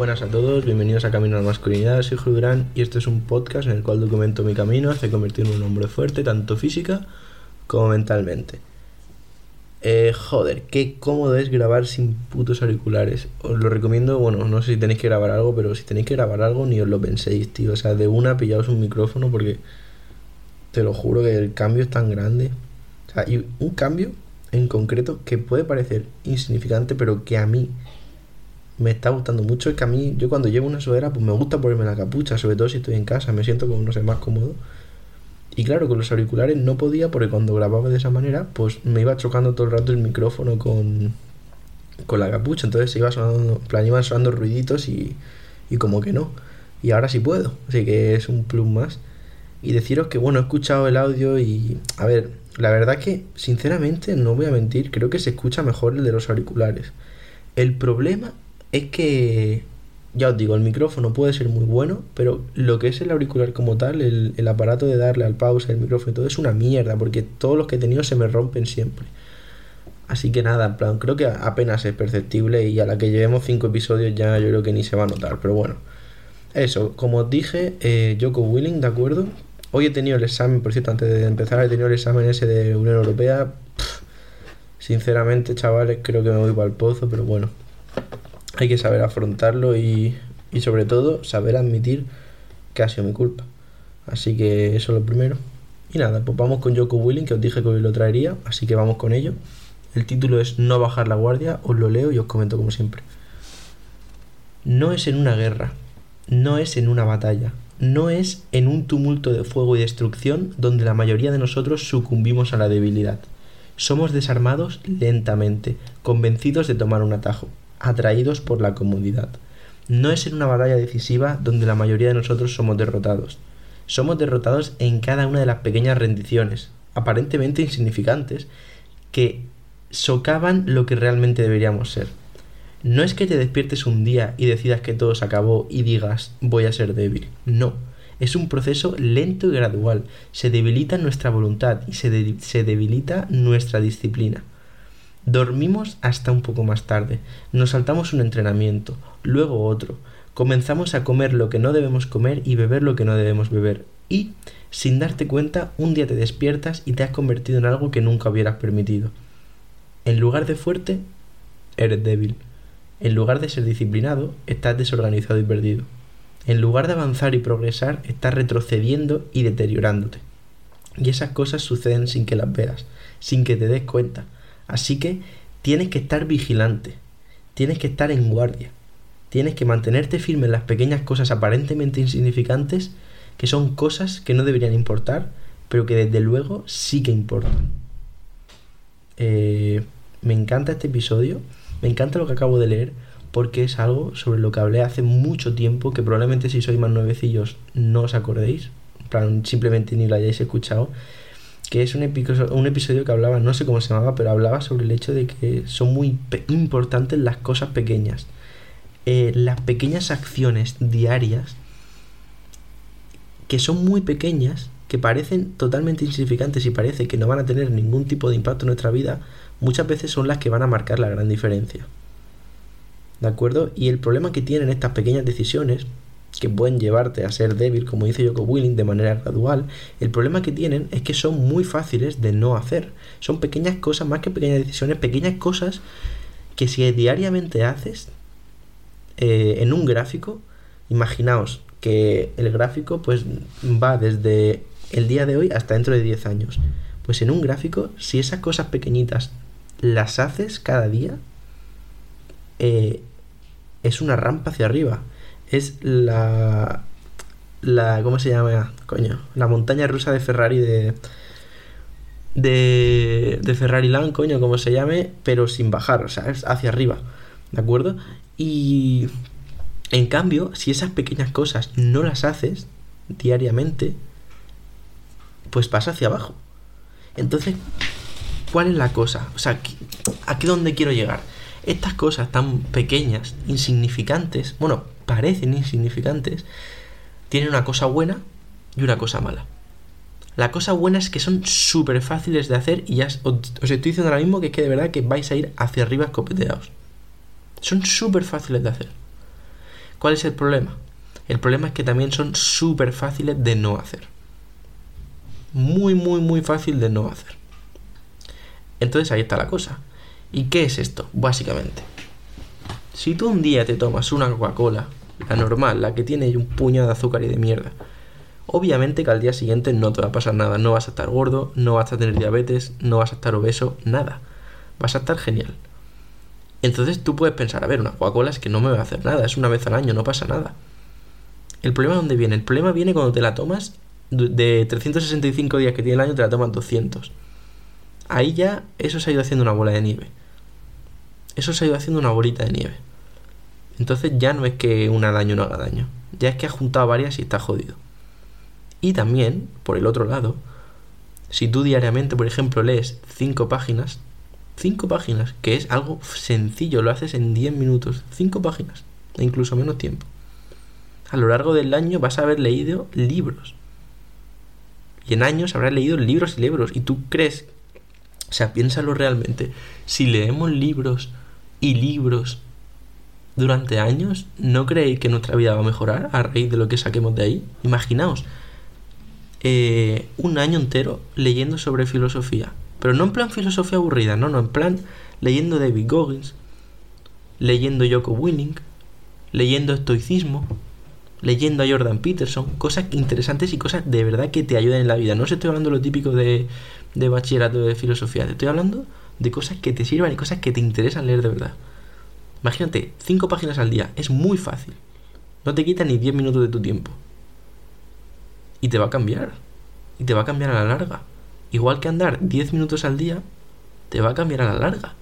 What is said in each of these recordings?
Buenas a todos, bienvenidos a Camino a la Masculinidad, soy Julio Durán y este es un podcast en el cual documento mi camino hacia convertirme en un hombre fuerte, tanto física como mentalmente. Eh, joder, qué cómodo es grabar sin putos auriculares. Os lo recomiendo, bueno, no sé si tenéis que grabar algo, pero si tenéis que grabar algo ni os lo penséis, tío. O sea, de una pillaos un micrófono porque te lo juro que el cambio es tan grande. O sea, y un cambio en concreto que puede parecer insignificante, pero que a mí me está gustando mucho es que a mí, yo cuando llevo una sudadera, pues me gusta ponerme la capucha, sobre todo si estoy en casa, me siento como, no sé, más cómodo. Y claro, con los auriculares no podía porque cuando grababa de esa manera, pues me iba chocando todo el rato el micrófono con, con la capucha, entonces se iba sonando, en plan, iban sonando ruiditos y, y como que no. Y ahora sí puedo, así que es un plus más. Y deciros que, bueno, he escuchado el audio y, a ver, la verdad que, sinceramente, no voy a mentir, creo que se escucha mejor el de los auriculares. El problema es que, ya os digo, el micrófono puede ser muy bueno, pero lo que es el auricular como tal, el, aparato de darle al pause, el micrófono y todo, es una mierda, porque todos los que he tenido se me rompen siempre. Así que nada, en plan, creo que apenas es perceptible y a la que llevemos cinco episodios ya yo creo que ni se va a notar, pero bueno. Eso, como os dije, eh, Joko Willing, ¿de acuerdo? Hoy he tenido el examen, por cierto, antes de empezar, he tenido el examen ese de Unión Europea. sinceramente, chavales, creo que me voy para el pozo, pero bueno, hay que saber afrontarlo y, y sobre todo saber admitir que ha sido mi culpa. Así que eso es lo primero. Y nada, pues vamos con Joko Willing, que os dije que hoy lo traería, así que vamos con ello. El título es No bajar la guardia, os lo leo y os comento como siempre. No es en una guerra, no es en una batalla, no es en un tumulto de fuego y destrucción donde la mayoría de nosotros sucumbimos a la debilidad. Somos desarmados lentamente, convencidos de tomar un atajo atraídos por la comodidad. No es en una batalla decisiva donde la mayoría de nosotros somos derrotados. Somos derrotados en cada una de las pequeñas rendiciones, aparentemente insignificantes, que socavan lo que realmente deberíamos ser. No es que te despiertes un día y decidas que todo se acabó y digas voy a ser débil. No. Es un proceso lento y gradual. Se debilita nuestra voluntad y se, se debilita nuestra disciplina. Dormimos hasta un poco más tarde, nos saltamos un entrenamiento, luego otro, comenzamos a comer lo que no debemos comer y beber lo que no debemos beber. Y, sin darte cuenta, un día te despiertas y te has convertido en algo que nunca hubieras permitido. En lugar de fuerte, eres débil. En lugar de ser disciplinado, estás desorganizado y perdido. En lugar de avanzar y progresar, estás retrocediendo y deteriorándote. Y esas cosas suceden sin que las veas, sin que te des cuenta Así que tienes que estar vigilante, tienes que estar en guardia, tienes que mantenerte firme en las pequeñas cosas aparentemente insignificantes, que son cosas que no deberían importar, pero que desde luego sí que importan. Eh, me encanta este episodio, me encanta lo que acabo de leer, porque es algo sobre lo que hablé hace mucho tiempo, que probablemente si sois más nuevecillos no os acordéis, simplemente ni lo hayáis escuchado, que es un, episodio que hablaba, no sé cómo se llamaba, pero hablaba sobre el hecho de que son muy importantes las cosas pequeñas. Eh, las pequeñas acciones diarias que son muy pequeñas, que parecen totalmente insignificantes y parece que no van a tener ningún tipo de impacto en nuestra vida, muchas veces son las que van a marcar la gran diferencia. ¿De acuerdo? Y el problema que tienen estas pequeñas decisiones que pueden llevarte a ser débil, como dice Joko Willing, de manera gradual, el problema que tienen es que son muy fáciles de no hacer. Son pequeñas cosas, más que pequeñas decisiones, pequeñas cosas que si diariamente haces eh, en un gráfico, imaginaos que el gráfico pues va desde el día de hoy hasta dentro de 10 años. Pues en un gráfico, si esas cosas pequeñitas las haces cada día, eh, es una rampa hacia arriba es la. la ¿Cómo se llama? Coño. La montaña rusa de Ferrari de. De, de Ferrari Land, coño, como se llame, pero sin bajar, o sea, es hacia arriba, ¿de acuerdo? Y en cambio, si esas pequeñas cosas no las haces diariamente, pues pasa hacia abajo. Entonces, ¿cuál es la cosa? O sea, ¿a qué dónde quiero llegar? Estas cosas tan pequeñas, insignificantes, bueno, parecen insignificantes, tienen una cosa buena y una cosa mala. La cosa buena es que son súper fáciles de hacer y ya os, estoy diciendo ahora mismo que es que de verdad que vais a ir hacia arriba escopeteados. Son súper fáciles de hacer. ¿Cuál es el problema? El problema es que también son súper fáciles de no hacer. Muy, muy, muy fácil de no hacer. Entonces ahí está la cosa. ¿Y qué es esto? Básicamente. Si tú un día te tomas una Coca-Cola, la normal, la que tiene un puñado de azúcar y de mierda, obviamente que al día siguiente no te va a pasar nada. No vas a estar gordo, no vas a tener diabetes, no vas a estar obeso, nada. Vas a estar genial. Entonces tú puedes pensar, a ver, una Coca-Cola es que no me va a hacer nada, es una vez al año, no pasa nada. El problema dónde viene? El problema viene cuando te la tomas de 365 días que tiene el año, te la tomas 200. Ahí ya eso se ha ido haciendo una bola de nieve. Eso se ha ido haciendo una bolita de nieve. Entonces ya no es que una daño no haga daño. Ya es que ha juntado varias y está jodido. Y también, por el otro lado, si tú diariamente, por ejemplo, lees 5 páginas, 5 páginas, que es algo sencillo, lo haces en 10 minutos, 5 páginas, e incluso menos tiempo. A lo largo del año vas a haber leído libros. Y en años habrás leído libros y libros. Y tú crees, o sea, piénsalo realmente, si leemos libros y libros durante años, ¿no creéis que nuestra vida va a mejorar a raíz de lo que saquemos de ahí? Imaginaos, eh, un año entero leyendo sobre filosofía. Pero no en plan filosofía aburrida, no, no, en plan leyendo David Goggins, leyendo Joko Winning, leyendo estoicismo, leyendo a Jordan Peterson, cosas interesantes y cosas de verdad que te ayudan en la vida. No os estoy hablando de lo típico de, de bachillerato de filosofía, te estoy hablando de cosas que te sirvan y cosas que te interesan leer de verdad. Imagínate, cinco páginas al día, es muy fácil. No te quita ni 10 minutos de tu tiempo. Y te va a cambiar. Y te va a cambiar a la larga. Igual que andar 10 minutos al día, te va a cambiar a la larga.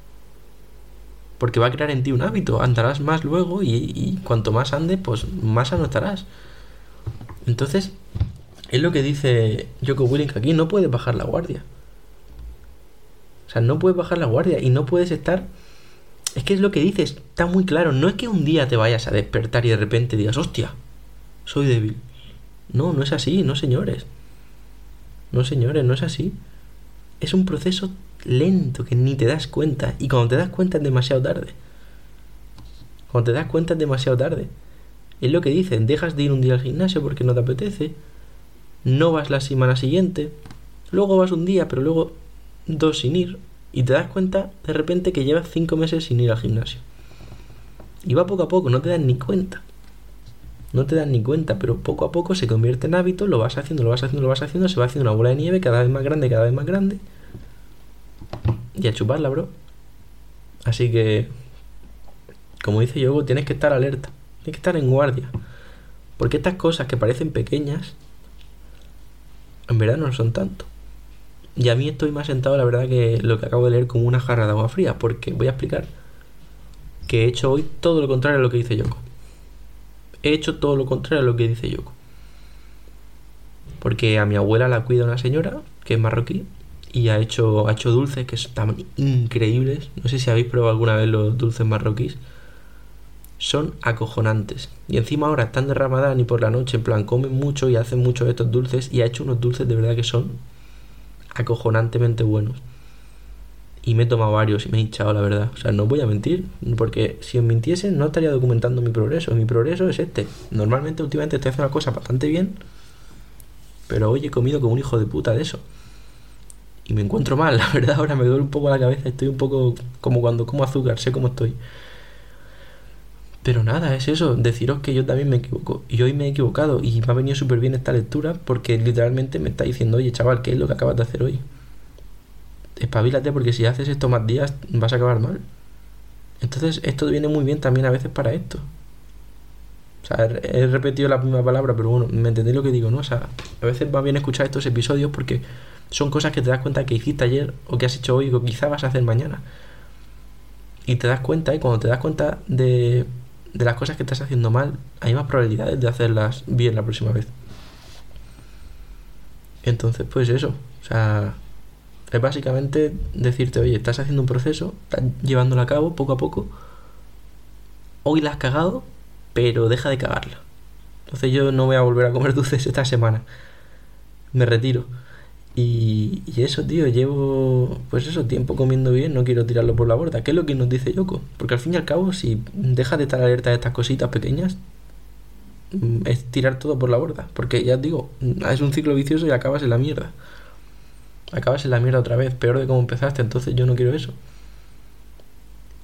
Porque va a crear en ti un hábito. Andarás más luego y, cuanto más ande, pues más anotarás. Entonces, es lo que dice Joko Willink aquí. No puedes bajar la guardia. O sea, no puedes bajar la guardia y no puedes estar... Es que es lo que dices, está muy claro. No es que un día te vayas a despertar y de repente digas, hostia, soy débil. No, no es así, no señores. No señores, no es así. Es un proceso lento que ni te das cuenta. Y cuando te das cuenta es demasiado tarde. Cuando te das cuenta es demasiado tarde. Es lo que dicen, dejas de ir un día al gimnasio porque no te apetece. No vas la semana siguiente. Luego vas un día, pero luego dos sin ir. Y te das cuenta de repente que llevas cinco meses sin ir al gimnasio. Y va poco a poco, no te das ni cuenta no te das ni cuenta, pero poco a poco se convierte en hábito, lo vas haciendo, lo vas haciendo, lo vas haciendo, se va haciendo una bola de nieve cada vez más grande, cada vez más grande. Y a chuparla, bro. Así que, como dice Yogo, tienes que estar alerta, tienes que estar en guardia. Porque estas cosas que parecen pequeñas, en verdad no son tanto. Y a mí estoy más sentado, la verdad, que lo que acabo de leer como una jarra de agua fría, porque voy a explicar que he hecho hoy todo lo contrario a lo que dice Yoko he hecho todo lo contrario a lo que dice Yoko. Porque a mi abuela la cuida una señora que es marroquí y ha hecho, ha hecho dulces que están increíbles. No sé si habéis probado alguna vez los dulces marroquíes. Son acojonantes. Y encima ahora están de Ramadán y por la noche, en plan, comen mucho y hacen mucho de estos dulces. Y ha hecho unos dulces de verdad que son acojonantemente buenos y me he tomado varios y me he hinchado, la verdad. O sea, no voy a mentir, porque si mintiese no estaría documentando mi progreso. Mi progreso es este. Normalmente, últimamente estoy haciendo las cosas bastante bien, pero hoy he comido como un hijo de puta de eso. Y me encuentro mal, la verdad, ahora me duele un poco la cabeza, estoy un poco como cuando como azúcar, sé cómo estoy. Pero nada, es eso, deciros que yo también me equivoco. Y hoy me he equivocado y me ha venido súper bien esta lectura porque literalmente me está diciendo, oye chaval, ¿qué es lo que acabas de hacer hoy? espabilate porque si haces esto más días vas a acabar mal. Entonces esto viene muy bien también a veces para esto. O sea, he repetido la misma palabra, pero bueno, me entendéis lo que digo, ¿no? O sea, a veces va bien escuchar estos episodios porque son cosas que te das cuenta que hiciste ayer o que has hecho hoy o quizá vas a hacer mañana. Y te das cuenta, y cuando te das cuenta de, de las cosas que estás haciendo mal, hay más probabilidades de hacerlas bien la próxima vez. Entonces, pues eso. O sea, es básicamente decirte, oye, estás haciendo un proceso, estás llevándolo a cabo poco a poco. Hoy la has cagado, pero deja de cagarla. Entonces yo no voy a volver a comer dulces esta semana. Me retiro. Y, y, eso, tío, llevo pues eso, tiempo comiendo bien, no quiero tirarlo por la borda. ¿Qué es lo que nos dice Yoko? Porque al fin y al cabo, si dejas de estar alerta de estas cositas pequeñas, mm, es tirar todo por la borda. Porque ya digo, mm, es un ciclo vicioso y acabas en la mierda. Acabas en la mierda otra vez, peor de cómo empezaste, entonces yo no quiero eso.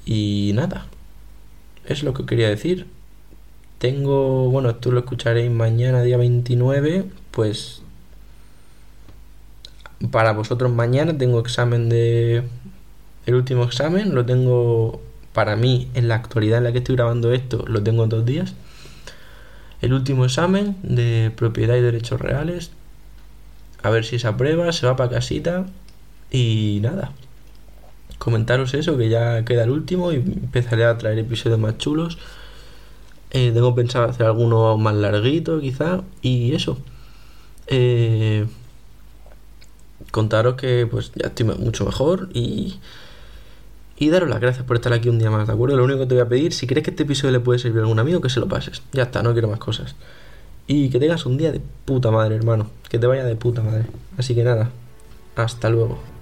Y nada, es lo que quería decir. Tengo, bueno, esto lo escucharéis mañana, día 29, pues para vosotros mañana tengo examen de... El último examen lo tengo para mí en la actualidad en la que estoy grabando esto, lo tengo dos días. El último examen de propiedad y derechos reales. A ver si se aprueba, se va para casita y nada. Comentaros eso, que ya queda el último y empezaré a traer episodios más chulos. Eh, tengo pensado hacer alguno más larguito quizá y eso. Eh, contaros que pues ya estoy mucho mejor y, y daros las gracias por estar aquí un día más, ¿de acuerdo? Lo único que te voy a pedir, si crees que este episodio le puede servir a algún amigo, que se lo pases. Ya está, no quiero más cosas. Y que tengas un día de puta madre, hermano. Que te vaya de puta madre. Así que nada, hasta luego.